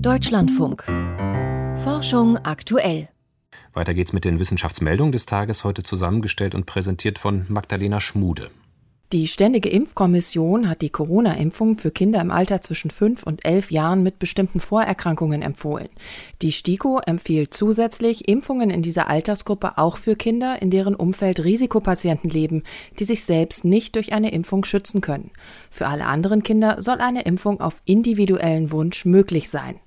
Deutschlandfunk. Forschung aktuell. Weiter geht's mit den Wissenschaftsmeldungen des Tages, heute zusammengestellt und präsentiert von Magdalena Schmude. Die Ständige Impfkommission hat die Corona-Impfung für Kinder im Alter zwischen 5 und 11 Jahren mit bestimmten Vorerkrankungen empfohlen. Die STIKO empfiehlt zusätzlich Impfungen in dieser Altersgruppe auch für Kinder, in deren Umfeld Risikopatienten leben, die sich selbst nicht durch eine Impfung schützen können. Für alle anderen Kinder soll eine Impfung auf individuellen Wunsch möglich sein.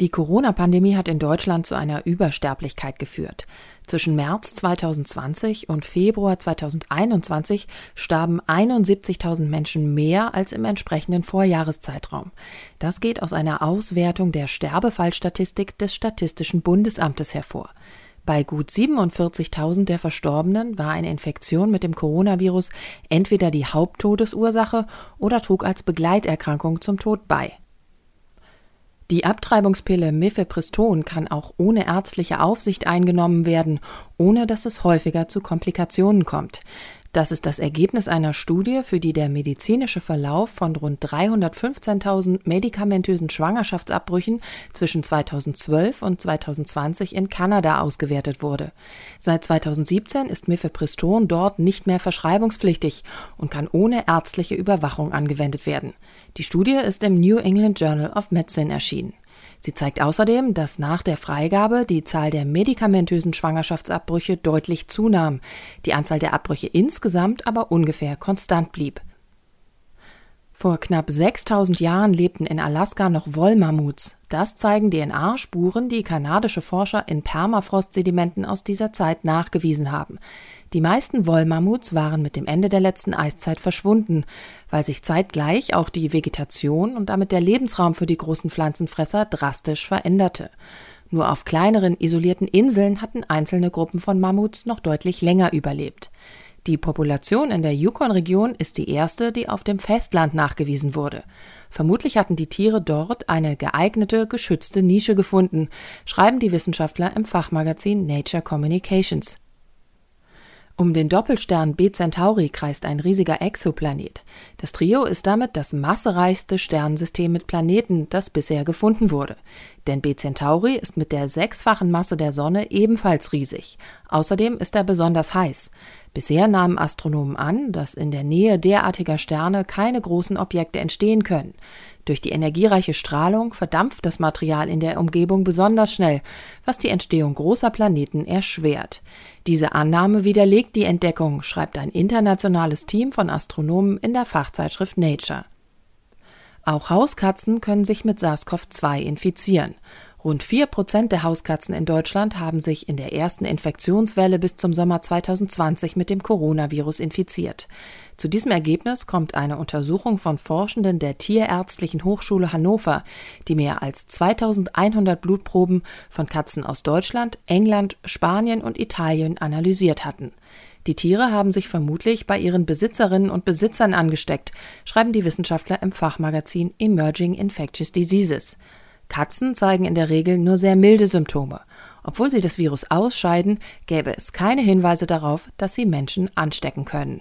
Die Corona-Pandemie hat in Deutschland zu einer Übersterblichkeit geführt. Zwischen März 2020 und Februar 2021 starben 71.000 Menschen mehr als im entsprechenden Vorjahreszeitraum. Das geht aus einer Auswertung der Sterbefallstatistik des Statistischen Bundesamtes hervor. Bei gut 47.000 der Verstorbenen war eine Infektion mit dem Coronavirus entweder die Haupttodesursache oder trug als Begleiterkrankung zum Tod bei. Die Abtreibungspille Mifepriston kann auch ohne ärztliche Aufsicht eingenommen werden, ohne dass es häufiger zu Komplikationen kommt. Das ist das Ergebnis einer Studie, für die der medizinische Verlauf von rund 315.000 medikamentösen Schwangerschaftsabbrüchen zwischen 2012 und 2020 in Kanada ausgewertet wurde. Seit 2017 ist Mifepriston dort nicht mehr verschreibungspflichtig und kann ohne ärztliche Überwachung angewendet werden. Die Studie ist im New England Journal of Medicine erschienen. Sie zeigt außerdem, dass nach der Freigabe die Zahl der medikamentösen Schwangerschaftsabbrüche deutlich zunahm, die Anzahl der Abbrüche insgesamt aber ungefähr konstant blieb. Vor knapp 6000 Jahren lebten in Alaska noch Wollmammuts. Das zeigen DNA-Spuren, die kanadische Forscher in Permafrostsedimenten aus dieser Zeit nachgewiesen haben. Die meisten Wollmammuts waren mit dem Ende der letzten Eiszeit verschwunden, weil sich zeitgleich auch die Vegetation und damit der Lebensraum für die großen Pflanzenfresser drastisch veränderte. Nur auf kleineren isolierten Inseln hatten einzelne Gruppen von Mammuts noch deutlich länger überlebt. Die Population in der Yukon-Region ist die erste, die auf dem Festland nachgewiesen wurde. Vermutlich hatten die Tiere dort eine geeignete, geschützte Nische gefunden, schreiben die Wissenschaftler im Fachmagazin Nature Communications. Um den Doppelstern B Centauri kreist ein riesiger Exoplanet. Das Trio ist damit das massereichste Sternensystem mit Planeten, das bisher gefunden wurde. Denn B Centauri ist mit der sechsfachen Masse der Sonne ebenfalls riesig. Außerdem ist er besonders heiß. Bisher nahmen Astronomen an, dass in der Nähe derartiger Sterne keine großen Objekte entstehen können. Durch die energiereiche Strahlung verdampft das Material in der Umgebung besonders schnell, was die Entstehung großer Planeten erschwert. Diese Annahme widerlegt die Entdeckung, schreibt ein internationales Team von Astronomen in der Fachzeitschrift Nature. Auch Hauskatzen können sich mit SARS-CoV-2 infizieren. Rund vier Prozent der Hauskatzen in Deutschland haben sich in der ersten Infektionswelle bis zum Sommer 2020 mit dem Coronavirus infiziert. Zu diesem Ergebnis kommt eine Untersuchung von Forschenden der Tierärztlichen Hochschule Hannover, die mehr als 2100 Blutproben von Katzen aus Deutschland, England, Spanien und Italien analysiert hatten. Die Tiere haben sich vermutlich bei ihren Besitzerinnen und Besitzern angesteckt, schreiben die Wissenschaftler im Fachmagazin Emerging Infectious Diseases. Katzen zeigen in der Regel nur sehr milde Symptome. Obwohl sie das Virus ausscheiden, gäbe es keine Hinweise darauf, dass sie Menschen anstecken können.